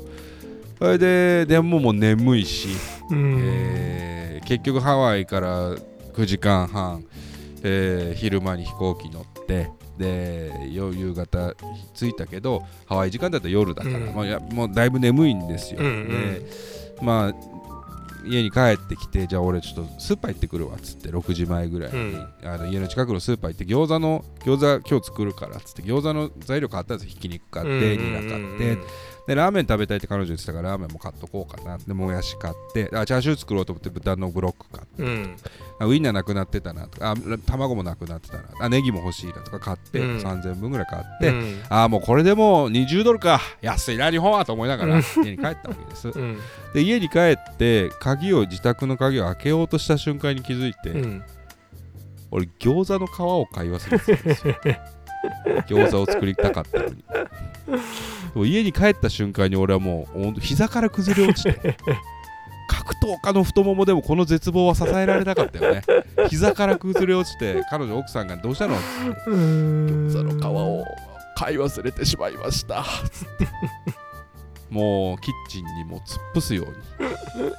それででももう眠いし、うん。えー結局ハワイから9時間半、えー昼間に飛行機乗ってでよ夕方着いたけどハワイ時間だと夜だから、うん。まあ、いやもうだいぶ眠いんですよ、うんうん。でまあ家に帰ってきてじゃあ俺ちょっとスーパー行ってくるわっつって6時前ぐらいに、うん。あの家の近くのスーパー行って餃子の餃子今日作るからっつって餃子の材料買ったんですよ。ひき肉買ってニラ買って。でラーメン食べたいって彼女言ってたからラーメンも買っとこうかな。でもやし買ってあチャーシュー作ろうと思って豚のブロック買って。うん。あウインナーなくなってたなとかあ卵もなくなってたなあネギも欲しいなとか買って、うん。3000分ぐらい買って、うん。ああもうこれでもう20ドルか安いな日本はと思いながら家に帰ったわけです。うん。で家に帰って鍵を自宅の鍵を開けようとした瞬間に気づいて、うん。俺餃子の皮を買い忘れてたんですよ。餃子を作りたかったのに。家に帰った瞬間に俺はもうほんと膝から崩れ落ちて 格闘家の太ももでもこの絶望は支えられなかったよね。膝から崩れ落ちて彼女奥さんがどうしたの？って言って餃子の皮を買い忘れてしまいました。つってもうキッチンにもう突っ伏すように。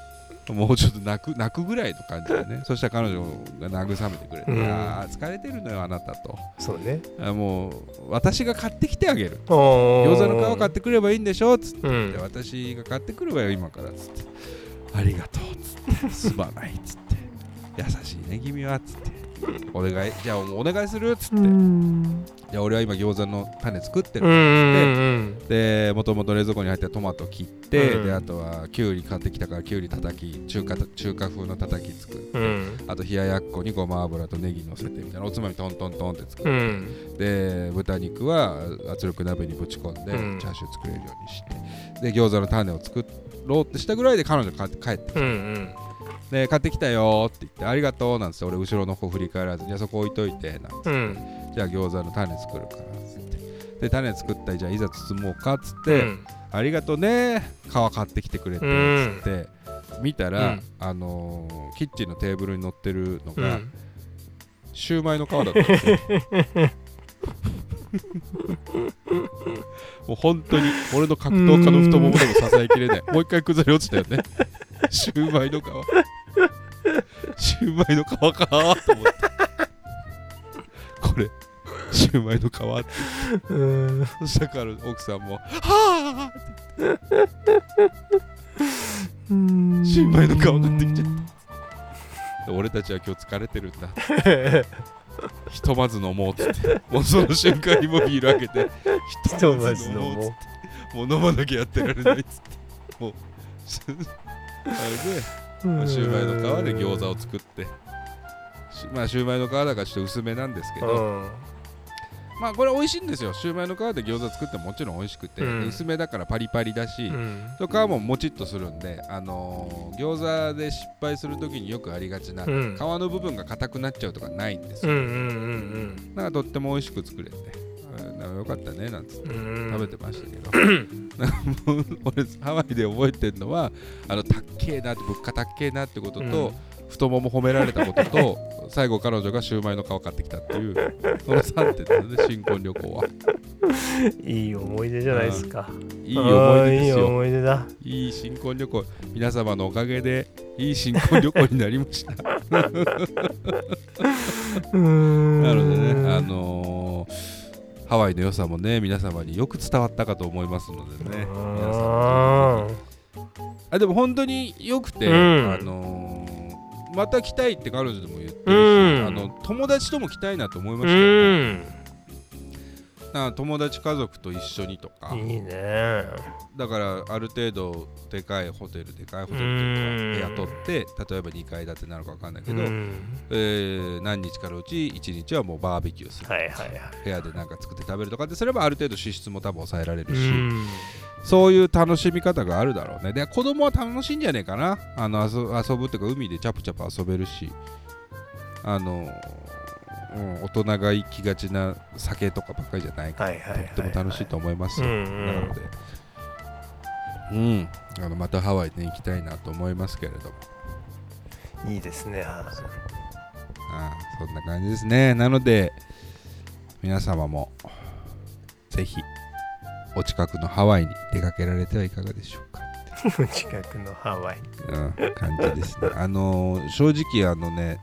もうちょっと泣く泣くぐらいの感じでね。そしたら彼女が慰めてくれて、うん。ああ疲れてるのよあなたと。そうね。あもう私が買ってきてあげる。餃餃子の皮買ってくればいいんでしょ？つって、うん。で私が買ってくるわよ今から。つってありがとう。つって。すまない。つって。優しいね君は。つって。お願い。じゃあお願いする。つって、じゃあ俺は今餃子の種作ってる。うんうんでもともと冷蔵庫に入ってたトマト切って、うん。であとはきゅうり買ってきたからきゅうり叩き中華中華風の叩き作るうんうん。あと冷ややっこにごま油とネギ乗せてみたいなおつまみトントントンって作うる、ん。で豚肉は圧力鍋にぶち込んで、うん。チャーシュー作れるようにしてで餃子の種を作ろうってしたぐらいで彼女帰って帰ってうんうん。で買ってきたよって言ってありがとうなんつって俺後ろの方振り返らずじゃあそこ置いといてなんつって。うん。じゃあ餃子の種作るからつって。で種作ったらじゃあいざ包もうかっつって、うん。ありがとうね皮買ってきてくれてうん。つって。見たら、うん。あのーキッチンのテーブルに乗ってるのが、うん。シューマイの皮だったんですよ もう本当に俺の格闘家の太ももでも支えきれない。もう一回崩れ落ちたよね。シューマイの皮。シューマイの皮かーと思って。これシューマイの皮って。うん。そしたから奥さんも「はあ!」シューマイの皮買ってきちゃった。俺たちは今日疲れてるんだ ひとまず飲もうっつってもうその瞬間にもうビール開けてひとまず飲もうっつってもう飲まなきゃやってられないっつってもうあれで、まあ、シューマイの皮で餃子を作ってしまあシューマイの皮だからちょっと薄めなんですけど、うんまあこれ美味しいんですよ。シューマイの皮で餃子作ってももちろん美味しくて、うん。で薄めだからパリパリだし、うん。皮ももちっとするんで、あのー餃子で失敗するときによくありがちな、うん。皮の部分が硬くなっちゃうとかないんですよ、うんうんなんかとっても美味しく作れてよかったねなんつって。食べてましたけど、なん。かもう俺ハワイで覚えてるのはあのたっけえなって物価たっけえなってことと、太もも褒められたことと 最後彼女がシューマイの皮買ってきたっていうその3点ですね新婚旅行は。いい思い出じゃないですか。いい思い出ですあーいいよ思い出だ。いい新婚旅行。皆様のおかげでいい新婚旅行になりました。ななのでねあのーハワイの良さもね皆様によく伝わったかと思いますのでね皆様あでも本当によくて、うん。あのーまた来たいって彼女でも言ってるし、うん。あの友達とも来たいなと思いまうしたよ、んだ友達家族と一緒にとか。いいね。だからある程度でかいホテルでかいホテルというかうん。部屋取って例えば2階建てなのか分かんないけど、うん。えー何日かのうち1日はもうバーベキューする、はいはいはい部屋で何か作って食べるとかってすればある程度支出も多分抑えられるうし、ん。そういう楽しみ方があるだろうね。で子供は楽しいんじゃねえかな。あの遊遊ぶっていうか海でチャプチャプ遊べるしあの、うん、大人が行きがちな酒とかばっかりじゃないから、はいはいはいとっても楽しいと思いますよ、うんうん。なので。うん。あのまたハワイね行きたいなと思いますけれども。いいですね。ああそんな感じですね。なので皆様もぜひお近くのハワイに出かけられてはいかがでしょうか。近くのハワイ。うん、感じですね。あのー正直あのね、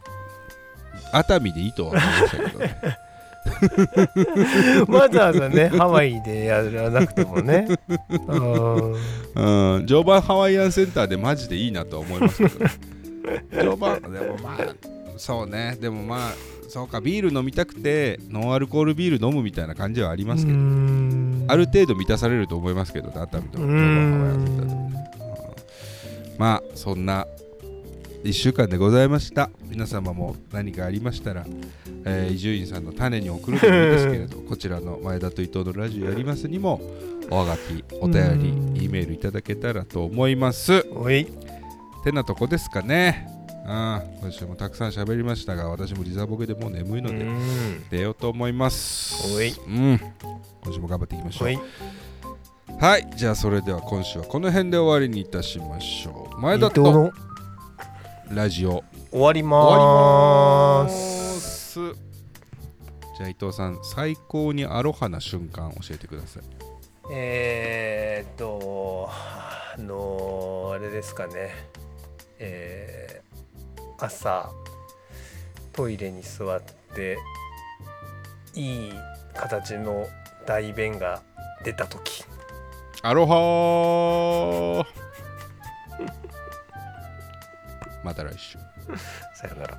熱海でいいとは思いましたけどね。わざわざねハワイでやらなくてもね。うん。うん常磐ハワイアンセンターでマジでいいなとは思いますけど常磐でもまあそうね。でもまあそうかビール飲みたくてノンアルコールビール飲むみたいな感じはありますけど、うん。ある程度満たされると思いますけどね熱海と常磐ハワイアンセンターで。もねうん。まあそんな1週間でございました。皆様も何かありましたらえー伊集院さんの種に送るでもいいですけれど こちらの前田と伊藤のラジオやりますにもおはがきお便うん。り E メールいただけたらと思います。おい。てなとこですかね。あ今週もたくさん喋りましたが私もリザボケでもう眠いのでうん。出ようと思います。おい。うん。今週も頑張っていきましょう。はい。じゃあそれでは今週はこの辺で終わりにいたしましょう。前伊田とラジオ。終わり終ます。すじゃあ伊藤さん最高にアロハな瞬間教えてください。えー、っとあのーあれですかね。えー朝トイレに座っていい形の大便が出た時。アロハまた来週。さよなら。